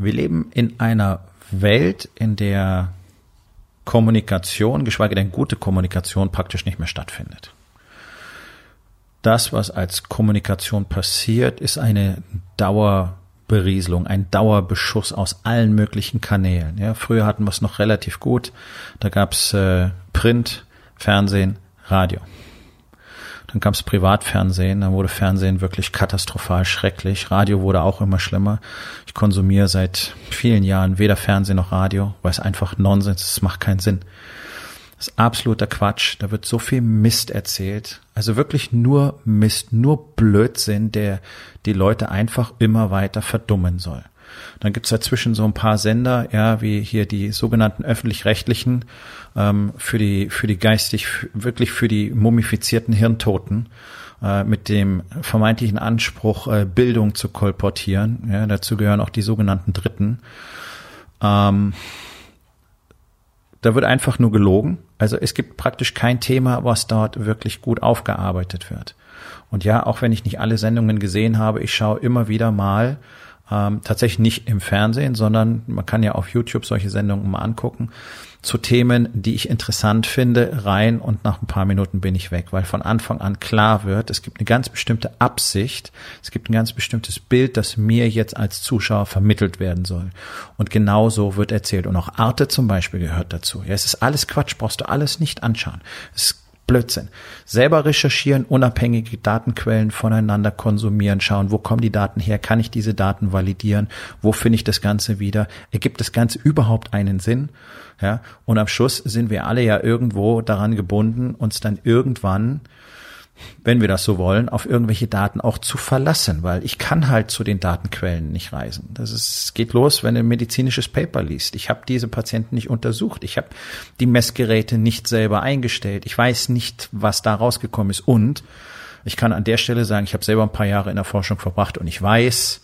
Wir leben in einer Welt, in der Kommunikation, geschweige denn gute Kommunikation praktisch nicht mehr stattfindet. Das, was als Kommunikation passiert, ist eine Dauerberieselung, ein Dauerbeschuss aus allen möglichen Kanälen. Ja, früher hatten wir es noch relativ gut. Da gab's äh, Print, Fernsehen, Radio. Dann kam es Privatfernsehen, dann wurde Fernsehen wirklich katastrophal schrecklich. Radio wurde auch immer schlimmer. Ich konsumiere seit vielen Jahren weder Fernsehen noch Radio, weil es einfach Nonsens ist, es macht keinen Sinn. Das ist absoluter Quatsch. Da wird so viel Mist erzählt. Also wirklich nur Mist, nur Blödsinn, der die Leute einfach immer weiter verdummen soll. Dann gibt's dazwischen so ein paar Sender, ja, wie hier die sogenannten öffentlich-rechtlichen, ähm, für die, für die geistig, wirklich für die mumifizierten Hirntoten, äh, mit dem vermeintlichen Anspruch, äh, Bildung zu kolportieren. Ja, dazu gehören auch die sogenannten Dritten. Ähm, da wird einfach nur gelogen. Also es gibt praktisch kein Thema, was dort wirklich gut aufgearbeitet wird. Und ja, auch wenn ich nicht alle Sendungen gesehen habe, ich schaue immer wieder mal ähm, tatsächlich nicht im Fernsehen, sondern man kann ja auf YouTube solche Sendungen mal angucken, zu Themen, die ich interessant finde, rein und nach ein paar Minuten bin ich weg, weil von Anfang an klar wird, es gibt eine ganz bestimmte Absicht, es gibt ein ganz bestimmtes Bild, das mir jetzt als Zuschauer vermittelt werden soll. Und genau so wird erzählt. Und auch Arte zum Beispiel gehört dazu. Ja, es ist alles Quatsch, brauchst du alles nicht anschauen. Es Blödsinn. Selber recherchieren, unabhängige Datenquellen voneinander konsumieren, schauen, wo kommen die Daten her, kann ich diese Daten validieren, wo finde ich das Ganze wieder, ergibt das Ganze überhaupt einen Sinn? Ja, und am Schluss sind wir alle ja irgendwo daran gebunden, uns dann irgendwann wenn wir das so wollen, auf irgendwelche Daten auch zu verlassen, weil ich kann halt zu den Datenquellen nicht reisen. Das ist, geht los, wenn du ein medizinisches Paper liest. Ich habe diese Patienten nicht untersucht. Ich habe die Messgeräte nicht selber eingestellt. Ich weiß nicht, was da rausgekommen ist. Und ich kann an der Stelle sagen, ich habe selber ein paar Jahre in der Forschung verbracht und ich weiß,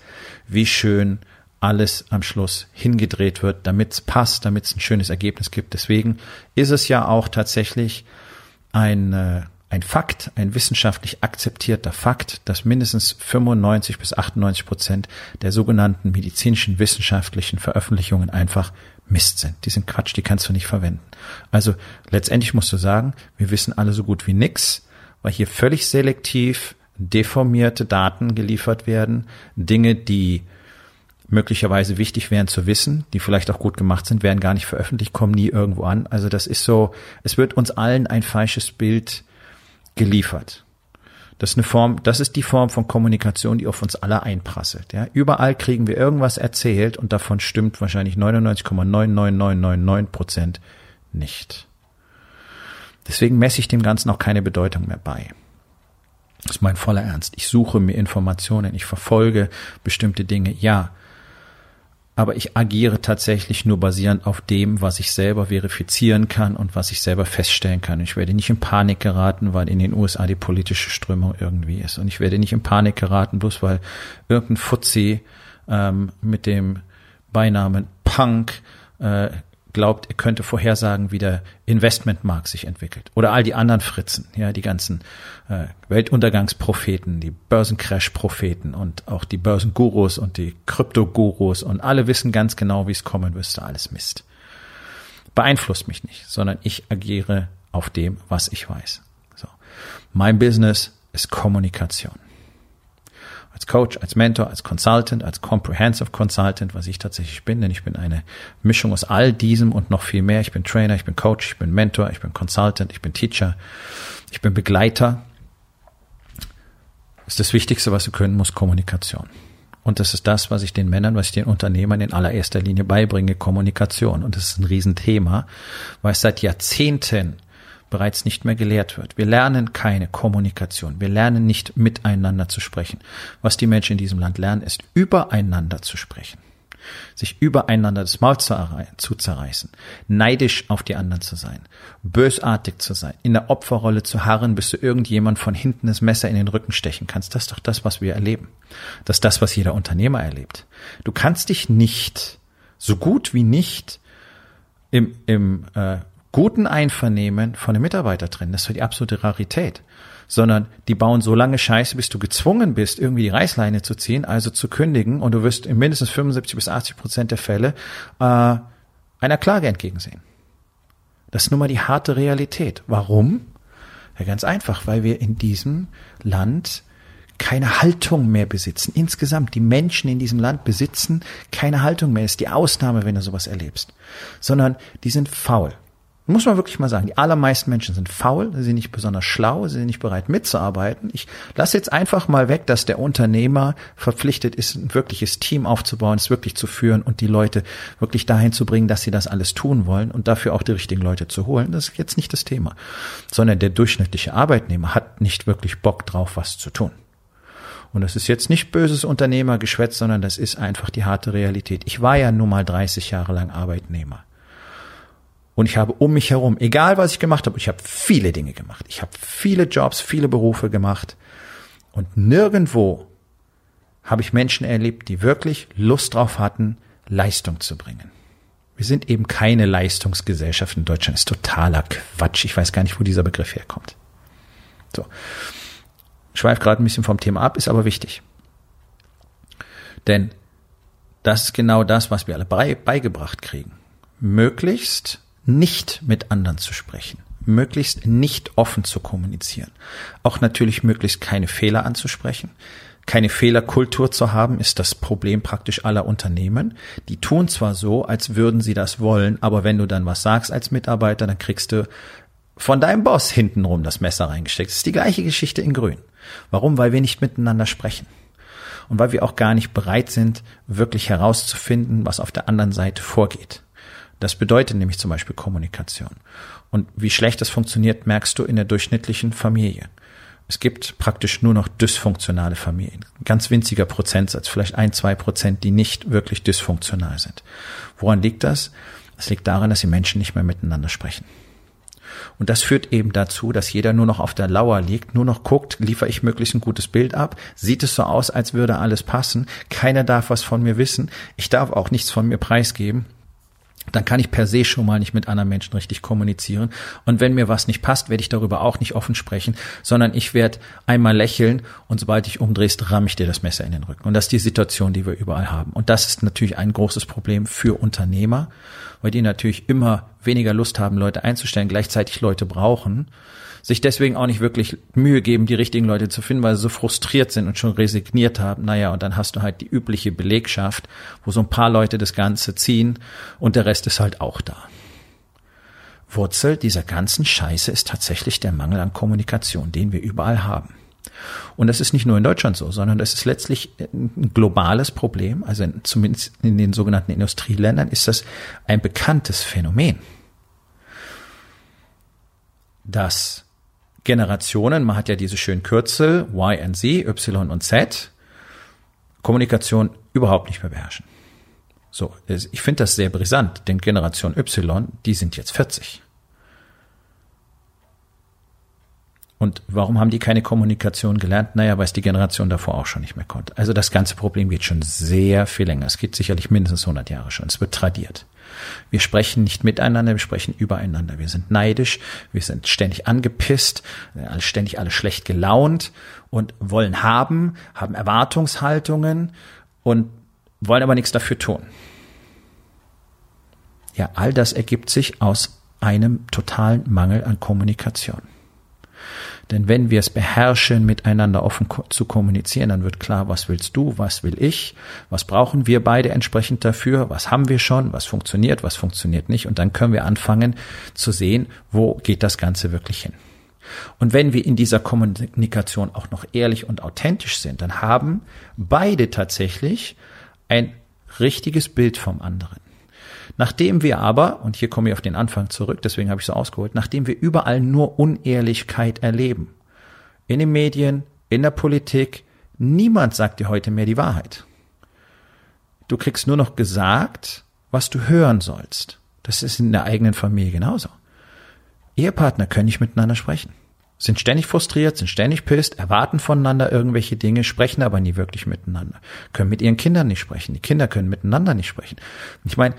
wie schön alles am Schluss hingedreht wird, damit es passt, damit es ein schönes Ergebnis gibt. Deswegen ist es ja auch tatsächlich ein äh, ein Fakt, ein wissenschaftlich akzeptierter Fakt, dass mindestens 95 bis 98 Prozent der sogenannten medizinischen wissenschaftlichen Veröffentlichungen einfach Mist sind. Die sind Quatsch, die kannst du nicht verwenden. Also letztendlich musst du sagen, wir wissen alle so gut wie nix, weil hier völlig selektiv deformierte Daten geliefert werden, Dinge, die möglicherweise wichtig wären zu wissen, die vielleicht auch gut gemacht sind, werden gar nicht veröffentlicht, kommen nie irgendwo an. Also das ist so, es wird uns allen ein falsches Bild geliefert. Das ist eine Form, das ist die Form von Kommunikation, die auf uns alle einprasselt. Ja, überall kriegen wir irgendwas erzählt und davon stimmt wahrscheinlich 99,99999 Prozent nicht. Deswegen messe ich dem Ganzen auch keine Bedeutung mehr bei. Das ist mein voller Ernst. Ich suche mir Informationen, ich verfolge bestimmte Dinge. Ja, aber ich agiere tatsächlich nur basierend auf dem, was ich selber verifizieren kann und was ich selber feststellen kann. Ich werde nicht in Panik geraten, weil in den USA die politische Strömung irgendwie ist. Und ich werde nicht in Panik geraten, bloß weil irgendein Fuzzi ähm, mit dem Beinamen Punk äh, glaubt, er könnte vorhersagen, wie der Investmentmarkt sich entwickelt. Oder all die anderen Fritzen, ja, die ganzen äh, Weltuntergangspropheten, die Börsencrash-Propheten und auch die Börsengurus und die Kryptogurus und alle wissen ganz genau, wie es kommen müsste, alles Mist. Beeinflusst mich nicht, sondern ich agiere auf dem, was ich weiß. So. Mein Business ist Kommunikation als Coach, als Mentor, als Consultant, als Comprehensive Consultant, was ich tatsächlich bin, denn ich bin eine Mischung aus all diesem und noch viel mehr. Ich bin Trainer, ich bin Coach, ich bin Mentor, ich bin Consultant, ich bin Teacher, ich bin Begleiter. Das ist das Wichtigste, was du können musst, Kommunikation. Und das ist das, was ich den Männern, was ich den Unternehmern in allererster Linie beibringe, Kommunikation. Und das ist ein Riesenthema, weil es seit Jahrzehnten bereits nicht mehr gelehrt wird. Wir lernen keine Kommunikation. Wir lernen nicht miteinander zu sprechen. Was die Menschen in diesem Land lernen, ist übereinander zu sprechen sich übereinander das Maul zu, zerreißen, neidisch auf die anderen zu sein, bösartig zu sein, in der Opferrolle zu harren, bis du irgendjemand von hinten das Messer in den Rücken stechen kannst. Das ist doch das, was wir erleben. Das ist das, was jeder Unternehmer erlebt. Du kannst dich nicht, so gut wie nicht, im, im äh, guten Einvernehmen von den Mitarbeitern trennen. Das ist die absolute Rarität sondern die bauen so lange Scheiße, bis du gezwungen bist, irgendwie die Reißleine zu ziehen, also zu kündigen und du wirst in mindestens 75 bis 80 Prozent der Fälle äh, einer Klage entgegensehen. Das ist nun mal die harte Realität. Warum? Ja, ganz einfach, weil wir in diesem Land keine Haltung mehr besitzen. Insgesamt, die Menschen in diesem Land besitzen keine Haltung mehr. Das ist die Ausnahme, wenn du sowas erlebst. Sondern die sind faul. Muss man wirklich mal sagen, die allermeisten Menschen sind faul, sie sind nicht besonders schlau, sie sind nicht bereit mitzuarbeiten. Ich lasse jetzt einfach mal weg, dass der Unternehmer verpflichtet ist, ein wirkliches Team aufzubauen, es wirklich zu führen und die Leute wirklich dahin zu bringen, dass sie das alles tun wollen und dafür auch die richtigen Leute zu holen. Das ist jetzt nicht das Thema, sondern der durchschnittliche Arbeitnehmer hat nicht wirklich Bock drauf, was zu tun. Und das ist jetzt nicht böses Unternehmergeschwätz, sondern das ist einfach die harte Realität. Ich war ja nun mal 30 Jahre lang Arbeitnehmer. Und ich habe um mich herum, egal was ich gemacht habe, ich habe viele Dinge gemacht. Ich habe viele Jobs, viele Berufe gemacht. Und nirgendwo habe ich Menschen erlebt, die wirklich Lust drauf hatten, Leistung zu bringen. Wir sind eben keine Leistungsgesellschaft in Deutschland. Ist totaler Quatsch. Ich weiß gar nicht, wo dieser Begriff herkommt. So. Ich schweife gerade ein bisschen vom Thema ab, ist aber wichtig. Denn das ist genau das, was wir alle beigebracht kriegen. Möglichst nicht mit anderen zu sprechen, möglichst nicht offen zu kommunizieren, auch natürlich möglichst keine Fehler anzusprechen. Keine Fehlerkultur zu haben, ist das Problem praktisch aller Unternehmen. Die tun zwar so, als würden sie das wollen, aber wenn du dann was sagst als Mitarbeiter, dann kriegst du von deinem Boss hintenrum das Messer reingesteckt. Das ist die gleiche Geschichte in Grün. Warum? Weil wir nicht miteinander sprechen. Und weil wir auch gar nicht bereit sind, wirklich herauszufinden, was auf der anderen Seite vorgeht. Das bedeutet nämlich zum Beispiel Kommunikation. Und wie schlecht das funktioniert, merkst du in der durchschnittlichen Familie. Es gibt praktisch nur noch dysfunktionale Familien. Ganz winziger Prozentsatz, vielleicht ein, zwei Prozent, die nicht wirklich dysfunktional sind. Woran liegt das? Es liegt daran, dass die Menschen nicht mehr miteinander sprechen. Und das führt eben dazu, dass jeder nur noch auf der Lauer liegt, nur noch guckt, liefere ich möglichst ein gutes Bild ab, sieht es so aus, als würde alles passen, keiner darf was von mir wissen, ich darf auch nichts von mir preisgeben dann kann ich per se schon mal nicht mit anderen Menschen richtig kommunizieren. Und wenn mir was nicht passt, werde ich darüber auch nicht offen sprechen, sondern ich werde einmal lächeln und sobald ich umdrehst, ramme ich dir das Messer in den Rücken. Und das ist die Situation, die wir überall haben. Und das ist natürlich ein großes Problem für Unternehmer, weil die natürlich immer weniger Lust haben, Leute einzustellen, gleichzeitig Leute brauchen sich deswegen auch nicht wirklich Mühe geben, die richtigen Leute zu finden, weil sie so frustriert sind und schon resigniert haben. Naja, und dann hast du halt die übliche Belegschaft, wo so ein paar Leute das Ganze ziehen und der Rest ist halt auch da. Wurzel dieser ganzen Scheiße ist tatsächlich der Mangel an Kommunikation, den wir überall haben. Und das ist nicht nur in Deutschland so, sondern das ist letztlich ein globales Problem. Also in, zumindest in den sogenannten Industrieländern ist das ein bekanntes Phänomen, dass Generationen, man hat ja diese schönen Kürzel Y und Z, Y und Z, Kommunikation überhaupt nicht mehr beherrschen. So, ich finde das sehr brisant, denn Generation Y, die sind jetzt 40. Und warum haben die keine Kommunikation gelernt? Naja, weil es die Generation davor auch schon nicht mehr konnte. Also das ganze Problem geht schon sehr viel länger. Es geht sicherlich mindestens 100 Jahre schon. Es wird tradiert. Wir sprechen nicht miteinander, wir sprechen übereinander. Wir sind neidisch, wir sind ständig angepisst, ständig alle schlecht gelaunt und wollen haben, haben Erwartungshaltungen und wollen aber nichts dafür tun. Ja, all das ergibt sich aus einem totalen Mangel an Kommunikation. Denn wenn wir es beherrschen, miteinander offen zu kommunizieren, dann wird klar, was willst du, was will ich, was brauchen wir beide entsprechend dafür, was haben wir schon, was funktioniert, was funktioniert nicht. Und dann können wir anfangen zu sehen, wo geht das Ganze wirklich hin. Und wenn wir in dieser Kommunikation auch noch ehrlich und authentisch sind, dann haben beide tatsächlich ein richtiges Bild vom anderen. Nachdem wir aber, und hier komme ich auf den Anfang zurück, deswegen habe ich so ausgeholt, nachdem wir überall nur Unehrlichkeit erleben, in den Medien, in der Politik, niemand sagt dir heute mehr die Wahrheit. Du kriegst nur noch gesagt, was du hören sollst. Das ist in der eigenen Familie genauso. Ehepartner können nicht miteinander sprechen sind ständig frustriert, sind ständig pisst, erwarten voneinander irgendwelche Dinge, sprechen aber nie wirklich miteinander, können mit ihren Kindern nicht sprechen, die Kinder können miteinander nicht sprechen. Ich meine,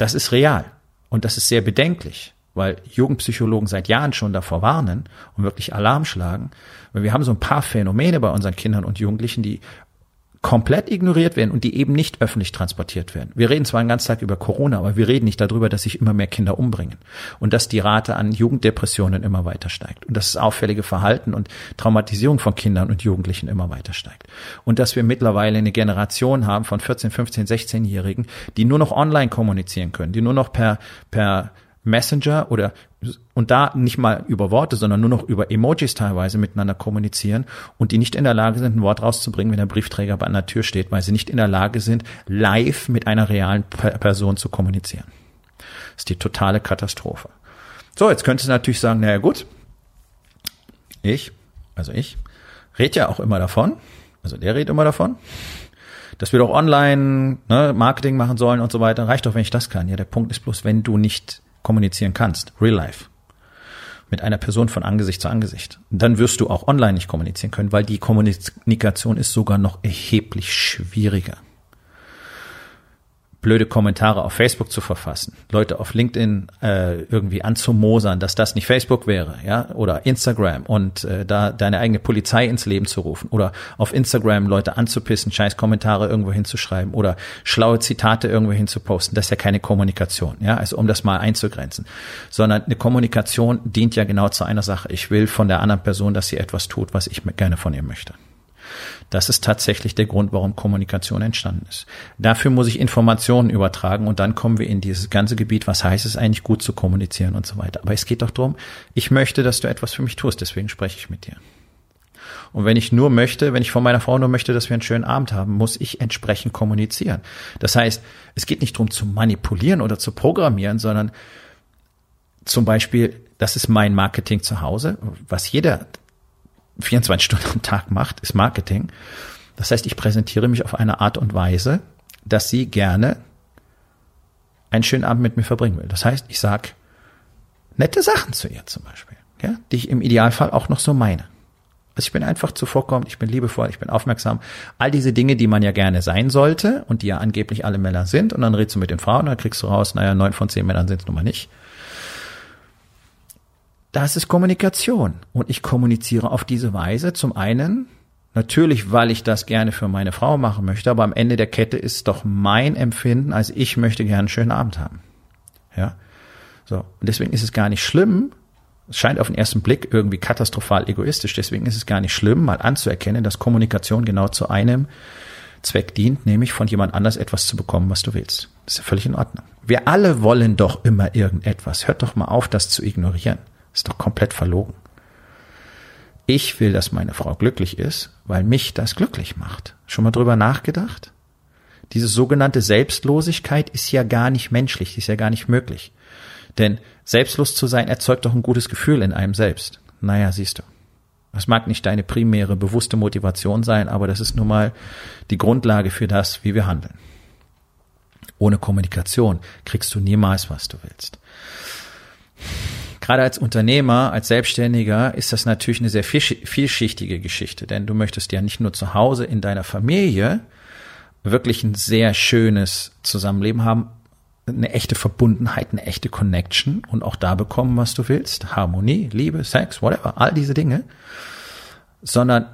das ist real. Und das ist sehr bedenklich, weil Jugendpsychologen seit Jahren schon davor warnen und wirklich Alarm schlagen, weil wir haben so ein paar Phänomene bei unseren Kindern und Jugendlichen, die komplett ignoriert werden und die eben nicht öffentlich transportiert werden. Wir reden zwar den ganzen Tag über Corona, aber wir reden nicht darüber, dass sich immer mehr Kinder umbringen und dass die Rate an Jugenddepressionen immer weiter steigt und dass das auffällige Verhalten und Traumatisierung von Kindern und Jugendlichen immer weiter steigt und dass wir mittlerweile eine Generation haben von 14, 15, 16-Jährigen, die nur noch online kommunizieren können, die nur noch per per Messenger oder und da nicht mal über Worte, sondern nur noch über Emojis teilweise miteinander kommunizieren und die nicht in der Lage sind, ein Wort rauszubringen, wenn der Briefträger bei einer Tür steht, weil sie nicht in der Lage sind, live mit einer realen Person zu kommunizieren. Das ist die totale Katastrophe. So, jetzt könntest du natürlich sagen, naja gut, ich, also ich, rede ja auch immer davon, also der redet immer davon, dass wir doch online ne, Marketing machen sollen und so weiter. Reicht doch, wenn ich das kann. Ja, der Punkt ist bloß, wenn du nicht kommunizieren kannst, real life, mit einer Person von Angesicht zu Angesicht, dann wirst du auch online nicht kommunizieren können, weil die Kommunikation ist sogar noch erheblich schwieriger blöde Kommentare auf Facebook zu verfassen, Leute auf LinkedIn äh, irgendwie anzumosern, dass das nicht Facebook wäre, ja, oder Instagram und äh, da deine eigene Polizei ins Leben zu rufen oder auf Instagram Leute anzupissen, scheiß Kommentare irgendwo hinzuschreiben oder schlaue Zitate irgendwo hinzuposten, das ist ja keine Kommunikation, ja, also um das mal einzugrenzen, sondern eine Kommunikation dient ja genau zu einer Sache. Ich will von der anderen Person, dass sie etwas tut, was ich gerne von ihr möchte. Das ist tatsächlich der Grund, warum Kommunikation entstanden ist. Dafür muss ich Informationen übertragen und dann kommen wir in dieses ganze Gebiet, was heißt es eigentlich gut zu kommunizieren und so weiter. Aber es geht doch darum, ich möchte, dass du etwas für mich tust, deswegen spreche ich mit dir. Und wenn ich nur möchte, wenn ich von meiner Frau nur möchte, dass wir einen schönen Abend haben, muss ich entsprechend kommunizieren. Das heißt, es geht nicht darum zu manipulieren oder zu programmieren, sondern zum Beispiel, das ist mein Marketing zu Hause, was jeder 24 Stunden am Tag macht, ist Marketing. Das heißt, ich präsentiere mich auf eine Art und Weise, dass sie gerne einen schönen Abend mit mir verbringen will. Das heißt, ich sag nette Sachen zu ihr zum Beispiel, ja, die ich im Idealfall auch noch so meine. Also ich bin einfach zuvorkommend, ich bin liebevoll, ich bin aufmerksam. All diese Dinge, die man ja gerne sein sollte und die ja angeblich alle Männer sind. Und dann redest du mit den Frauen, dann kriegst du raus, naja, neun von zehn Männern sind es nun mal nicht das ist Kommunikation. Und ich kommuniziere auf diese Weise zum einen, natürlich, weil ich das gerne für meine Frau machen möchte, aber am Ende der Kette ist doch mein Empfinden, als ich möchte gerne einen schönen Abend haben. Ja. So. Und deswegen ist es gar nicht schlimm, es scheint auf den ersten Blick irgendwie katastrophal egoistisch, deswegen ist es gar nicht schlimm, mal anzuerkennen, dass Kommunikation genau zu einem Zweck dient, nämlich von jemand anders etwas zu bekommen, was du willst. Das ist ja völlig in Ordnung. Wir alle wollen doch immer irgendetwas. Hört doch mal auf, das zu ignorieren. Ist doch komplett verlogen. Ich will, dass meine Frau glücklich ist, weil mich das glücklich macht. Schon mal drüber nachgedacht? Diese sogenannte Selbstlosigkeit ist ja gar nicht menschlich, ist ja gar nicht möglich. Denn selbstlos zu sein erzeugt doch ein gutes Gefühl in einem selbst. Naja, siehst du. Das mag nicht deine primäre bewusste Motivation sein, aber das ist nun mal die Grundlage für das, wie wir handeln. Ohne Kommunikation kriegst du niemals, was du willst gerade als Unternehmer, als Selbstständiger ist das natürlich eine sehr vielschichtige Geschichte, denn du möchtest ja nicht nur zu Hause in deiner Familie wirklich ein sehr schönes Zusammenleben haben, eine echte Verbundenheit, eine echte Connection und auch da bekommen, was du willst, Harmonie, Liebe, Sex, whatever, all diese Dinge, sondern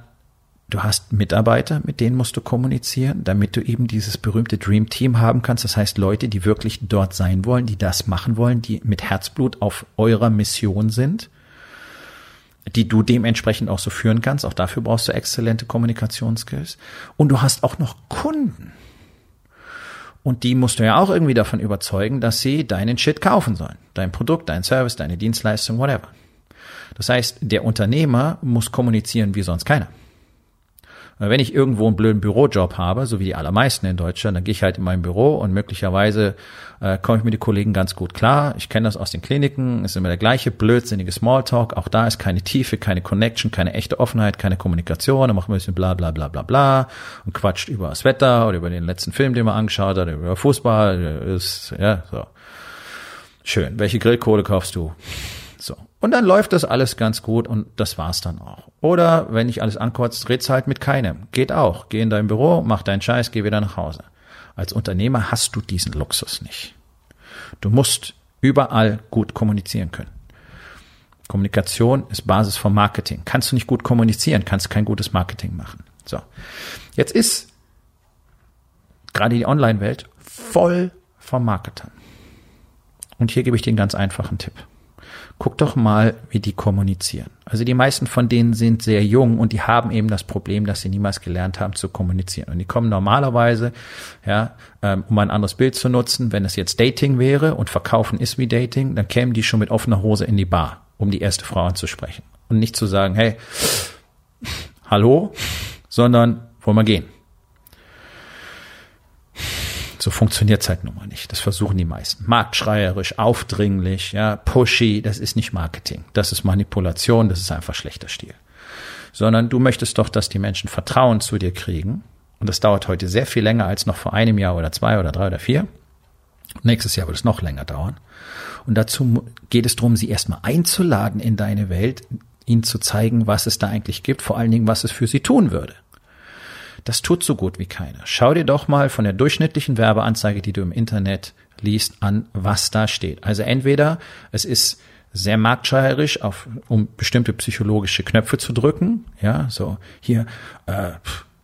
Du hast Mitarbeiter, mit denen musst du kommunizieren, damit du eben dieses berühmte Dream Team haben kannst. Das heißt Leute, die wirklich dort sein wollen, die das machen wollen, die mit Herzblut auf eurer Mission sind, die du dementsprechend auch so führen kannst. Auch dafür brauchst du exzellente Kommunikationsskills. Und du hast auch noch Kunden. Und die musst du ja auch irgendwie davon überzeugen, dass sie deinen Shit kaufen sollen. Dein Produkt, dein Service, deine Dienstleistung, whatever. Das heißt, der Unternehmer muss kommunizieren wie sonst keiner. Wenn ich irgendwo einen blöden Bürojob habe, so wie die allermeisten in Deutschland, dann gehe ich halt in mein Büro und möglicherweise äh, komme ich mit den Kollegen ganz gut klar. Ich kenne das aus den Kliniken, ist immer der gleiche blödsinnige Smalltalk. Auch da ist keine Tiefe, keine Connection, keine echte Offenheit, keine Kommunikation. Da macht man ein bisschen bla bla bla bla bla und quatscht über das Wetter oder über den letzten Film, den man angeschaut hat, über Fußball. Ist, ja, so. Schön. Welche Grillkohle kaufst du? So. Und dann läuft das alles ganz gut und das war's dann auch. Oder wenn ich alles ankotzt, red's halt mit keinem. Geht auch. Geh in dein Büro, mach deinen Scheiß, geh wieder nach Hause. Als Unternehmer hast du diesen Luxus nicht. Du musst überall gut kommunizieren können. Kommunikation ist Basis vom Marketing. Kannst du nicht gut kommunizieren, kannst kein gutes Marketing machen. So. Jetzt ist gerade die Online-Welt voll von Marketern. Und hier gebe ich dir einen ganz einfachen Tipp. Guck doch mal, wie die kommunizieren. Also die meisten von denen sind sehr jung und die haben eben das Problem, dass sie niemals gelernt haben zu kommunizieren. Und die kommen normalerweise, ja, ähm, um ein anderes Bild zu nutzen, wenn es jetzt Dating wäre und Verkaufen ist wie Dating, dann kämen die schon mit offener Hose in die Bar, um die erste Frau anzusprechen. Und nicht zu sagen, hey, hallo, sondern wollen wir gehen. So funktioniert's halt nun mal nicht. Das versuchen die meisten. Marktschreierisch, aufdringlich, ja, pushy, das ist nicht Marketing. Das ist Manipulation, das ist einfach schlechter Stil. Sondern du möchtest doch, dass die Menschen Vertrauen zu dir kriegen. Und das dauert heute sehr viel länger als noch vor einem Jahr oder zwei oder drei oder vier. Nächstes Jahr wird es noch länger dauern. Und dazu geht es darum, sie erstmal einzuladen in deine Welt, ihnen zu zeigen, was es da eigentlich gibt, vor allen Dingen, was es für sie tun würde. Das tut so gut wie keiner. Schau dir doch mal von der durchschnittlichen Werbeanzeige, die du im Internet liest, an, was da steht. Also entweder es ist sehr marktschreierisch, um bestimmte psychologische Knöpfe zu drücken. Ja, so hier, äh,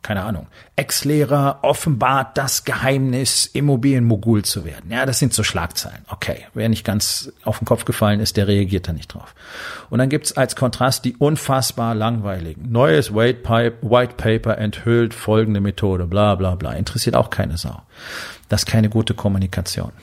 keine Ahnung, Ex-Lehrer offenbart das Geheimnis, Immobilienmogul zu werden. Ja, das sind so Schlagzeilen. Okay, wer nicht ganz auf den Kopf gefallen ist, der reagiert da nicht drauf. Und dann gibt's als Kontrast die unfassbar langweiligen. Neues White, White Paper enthüllt folgende Methode, bla bla bla. Interessiert auch keine Sau. Das ist keine gute Kommunikation.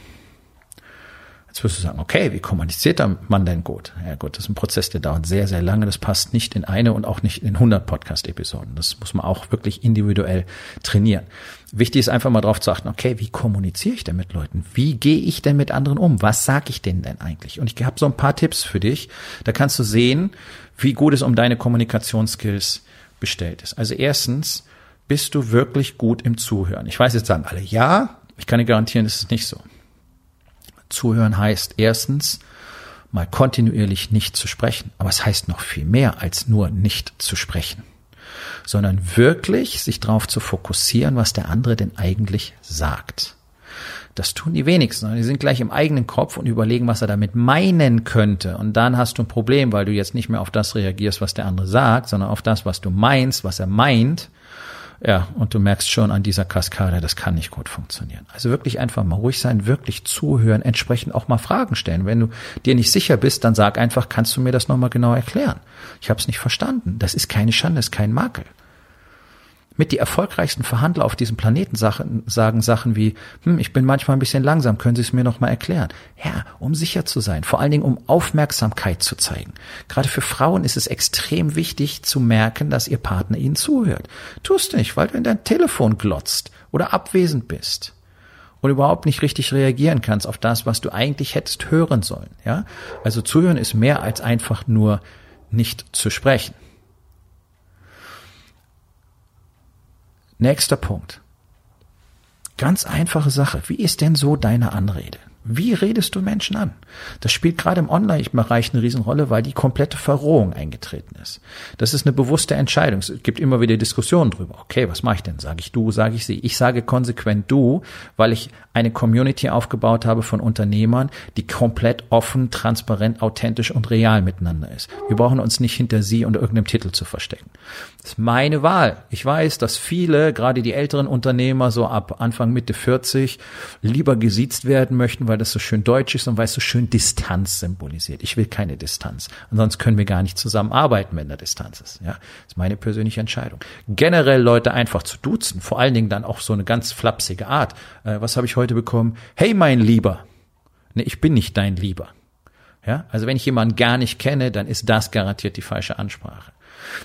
Jetzt wirst du sagen, okay, wie kommuniziert man denn gut? Ja gut, das ist ein Prozess, der dauert sehr, sehr lange. Das passt nicht in eine und auch nicht in 100 Podcast-Episoden. Das muss man auch wirklich individuell trainieren. Wichtig ist einfach mal darauf zu achten, okay, wie kommuniziere ich denn mit Leuten? Wie gehe ich denn mit anderen um? Was sage ich denen denn eigentlich? Und ich habe so ein paar Tipps für dich. Da kannst du sehen, wie gut es um deine Kommunikationsskills bestellt ist. Also erstens, bist du wirklich gut im Zuhören? Ich weiß, jetzt sagen alle, ja, ich kann dir garantieren, das ist nicht so. Zuhören heißt erstens, mal kontinuierlich nicht zu sprechen. Aber es heißt noch viel mehr als nur nicht zu sprechen, sondern wirklich sich darauf zu fokussieren, was der andere denn eigentlich sagt. Das tun die wenigsten. Die sind gleich im eigenen Kopf und überlegen, was er damit meinen könnte. Und dann hast du ein Problem, weil du jetzt nicht mehr auf das reagierst, was der andere sagt, sondern auf das, was du meinst, was er meint. Ja, und du merkst schon an dieser Kaskade, das kann nicht gut funktionieren. Also wirklich einfach mal ruhig sein, wirklich zuhören, entsprechend auch mal Fragen stellen. Wenn du dir nicht sicher bist, dann sag einfach, kannst du mir das nochmal genau erklären? Ich habe es nicht verstanden. Das ist keine Schande, das ist kein Makel mit die erfolgreichsten Verhandler auf diesem Planeten Sachen, sagen Sachen wie, hm, ich bin manchmal ein bisschen langsam, können Sie es mir noch mal erklären? Ja, um sicher zu sein, vor allen Dingen um Aufmerksamkeit zu zeigen. Gerade für Frauen ist es extrem wichtig zu merken, dass ihr Partner ihnen zuhört. Tust nicht, weil du in dein Telefon glotzt oder abwesend bist und überhaupt nicht richtig reagieren kannst auf das, was du eigentlich hättest hören sollen. Ja, also zuhören ist mehr als einfach nur nicht zu sprechen. Nächster Punkt. Ganz einfache Sache. Wie ist denn so deine Anrede? Wie redest du Menschen an? Das spielt gerade im Online-Bereich eine Riesenrolle, weil die komplette Verrohung eingetreten ist. Das ist eine bewusste Entscheidung. Es gibt immer wieder Diskussionen drüber. Okay, was mache ich denn? Sage ich du, sage ich sie? Ich sage konsequent du, weil ich eine Community aufgebaut habe von Unternehmern, die komplett offen, transparent, authentisch und real miteinander ist. Wir brauchen uns nicht hinter sie und irgendeinem Titel zu verstecken. Das ist meine Wahl. Ich weiß, dass viele, gerade die älteren Unternehmer, so ab Anfang Mitte 40, lieber gesiezt werden möchten, weil das so schön deutsch ist und weil es so schön Distanz symbolisiert. Ich will keine Distanz. Ansonsten können wir gar nicht zusammenarbeiten, wenn da Distanz ist. Ja, das ist meine persönliche Entscheidung. Generell Leute einfach zu duzen, vor allen Dingen dann auch so eine ganz flapsige Art. Äh, was habe ich heute bekommen? Hey, mein Lieber. Nee, ich bin nicht dein Lieber. Ja, also wenn ich jemanden gar nicht kenne, dann ist das garantiert die falsche Ansprache.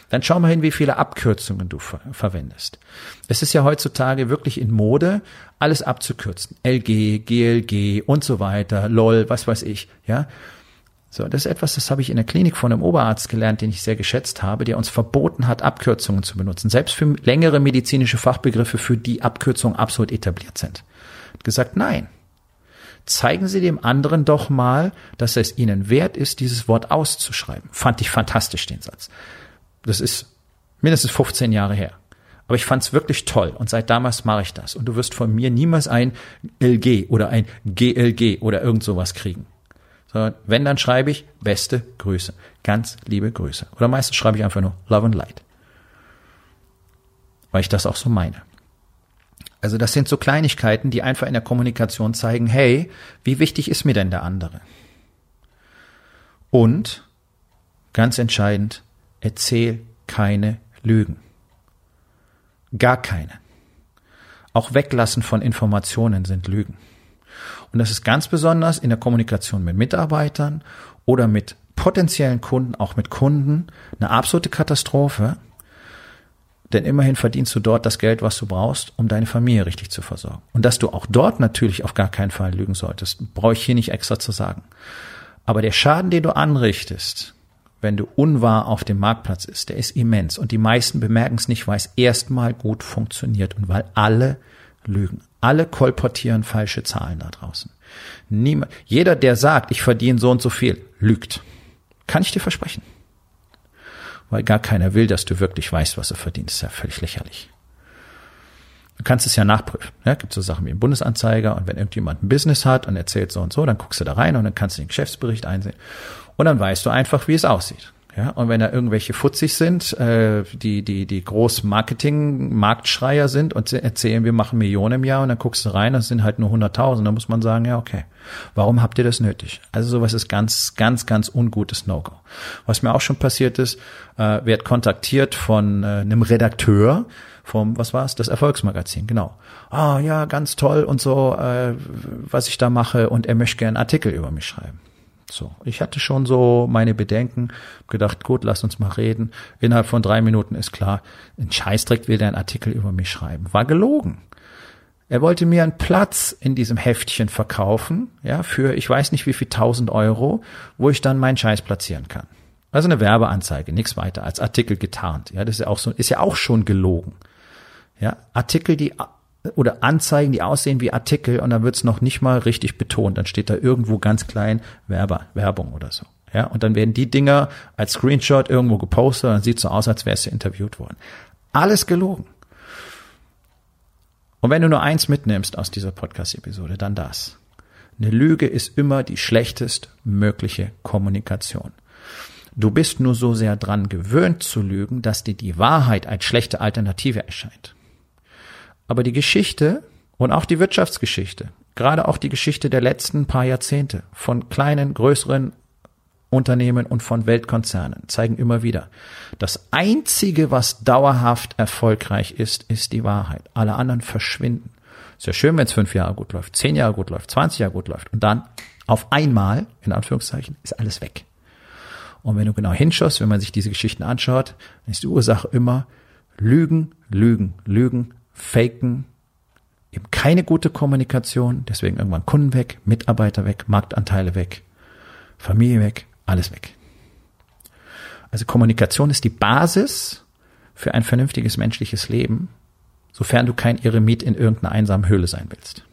Dann schau mal hin, wie viele Abkürzungen du ver verwendest. Es ist ja heutzutage wirklich in Mode, alles abzukürzen. LG, GLG und so weiter, LOL, was weiß ich, ja. So, das ist etwas, das habe ich in der Klinik von einem Oberarzt gelernt, den ich sehr geschätzt habe, der uns verboten hat, Abkürzungen zu benutzen. Selbst für längere medizinische Fachbegriffe, für die Abkürzungen absolut etabliert sind. Hat gesagt, nein. Zeigen Sie dem anderen doch mal, dass es Ihnen wert ist, dieses Wort auszuschreiben. Fand ich fantastisch, den Satz. Das ist mindestens 15 Jahre her. Aber ich fand es wirklich toll und seit damals mache ich das. Und du wirst von mir niemals ein LG oder ein GLG oder irgend sowas kriegen sondern wenn, dann schreibe ich beste Grüße. Ganz liebe Grüße. Oder meistens schreibe ich einfach nur Love and Light. Weil ich das auch so meine. Also das sind so Kleinigkeiten, die einfach in der Kommunikation zeigen, hey, wie wichtig ist mir denn der andere? Und, ganz entscheidend, erzähl keine Lügen. Gar keine. Auch Weglassen von Informationen sind Lügen. Und das ist ganz besonders in der Kommunikation mit Mitarbeitern oder mit potenziellen Kunden, auch mit Kunden, eine absolute Katastrophe. Denn immerhin verdienst du dort das Geld, was du brauchst, um deine Familie richtig zu versorgen. Und dass du auch dort natürlich auf gar keinen Fall lügen solltest, brauche ich hier nicht extra zu sagen. Aber der Schaden, den du anrichtest, wenn du unwahr auf dem Marktplatz ist, der ist immens. Und die meisten bemerken es nicht, weil es erstmal gut funktioniert und weil alle lügen. Alle kolportieren falsche Zahlen da draußen. Niemand, jeder, der sagt, ich verdiene so und so viel, lügt. Kann ich dir versprechen. Weil gar keiner will, dass du wirklich weißt, was du verdienst. Das ist ja völlig lächerlich. Du kannst es ja nachprüfen. Ja, gibt so Sachen wie im Bundesanzeiger und wenn irgendjemand ein Business hat und erzählt so und so, dann guckst du da rein und dann kannst du den Geschäftsbericht einsehen. Und dann weißt du einfach, wie es aussieht. Ja, und wenn da irgendwelche Futzig sind, äh, die, die, die Groß-Marketing-Marktschreier sind und erzählen, wir machen Millionen im Jahr und dann guckst du rein, das sind halt nur 100.000, dann muss man sagen, ja, okay, warum habt ihr das nötig? Also sowas ist ganz, ganz, ganz ungutes No-Go. Was mir auch schon passiert ist, äh, wird kontaktiert von äh, einem Redakteur vom, was war's, das Erfolgsmagazin, genau. Ah, ja, ganz toll und so, äh, was ich da mache und er möchte gerne einen Artikel über mich schreiben. So, ich hatte schon so meine Bedenken, gedacht, gut, lass uns mal reden. Innerhalb von drei Minuten ist klar, ein Scheißdreck will der einen Artikel über mich schreiben. War gelogen. Er wollte mir einen Platz in diesem Heftchen verkaufen, ja, für ich weiß nicht wie viel tausend Euro, wo ich dann meinen Scheiß platzieren kann. Also eine Werbeanzeige, nichts weiter, als Artikel getarnt. Ja, das ist ja auch so, ist ja auch schon gelogen. Ja, Artikel, die oder Anzeigen, die aussehen wie Artikel und dann wird's noch nicht mal richtig betont. Dann steht da irgendwo ganz klein Werber, Werbung oder so. Ja, und dann werden die Dinger als Screenshot irgendwo gepostet und dann sieht so aus, als wärst du interviewt worden. Alles gelogen. Und wenn du nur eins mitnimmst aus dieser Podcast-Episode, dann das. Eine Lüge ist immer die schlechtest mögliche Kommunikation. Du bist nur so sehr dran gewöhnt zu lügen, dass dir die Wahrheit als schlechte Alternative erscheint. Aber die Geschichte und auch die Wirtschaftsgeschichte, gerade auch die Geschichte der letzten paar Jahrzehnte von kleinen, größeren Unternehmen und von Weltkonzernen zeigen immer wieder, das Einzige, was dauerhaft erfolgreich ist, ist die Wahrheit. Alle anderen verschwinden. Ist ja schön, wenn es fünf Jahre gut läuft, zehn Jahre gut läuft, 20 Jahre gut läuft und dann auf einmal, in Anführungszeichen, ist alles weg. Und wenn du genau hinschaust, wenn man sich diese Geschichten anschaut, dann ist die Ursache immer Lügen, Lügen, Lügen, faken, eben keine gute Kommunikation, deswegen irgendwann Kunden weg, Mitarbeiter weg, Marktanteile weg, Familie weg, alles weg. Also Kommunikation ist die Basis für ein vernünftiges menschliches Leben, sofern du kein Eremit in irgendeiner einsamen Höhle sein willst.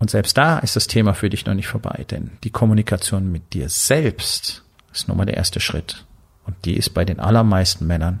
Und selbst da ist das Thema für dich noch nicht vorbei, denn die Kommunikation mit dir selbst ist nun mal der erste Schritt. Und die ist bei den allermeisten Männern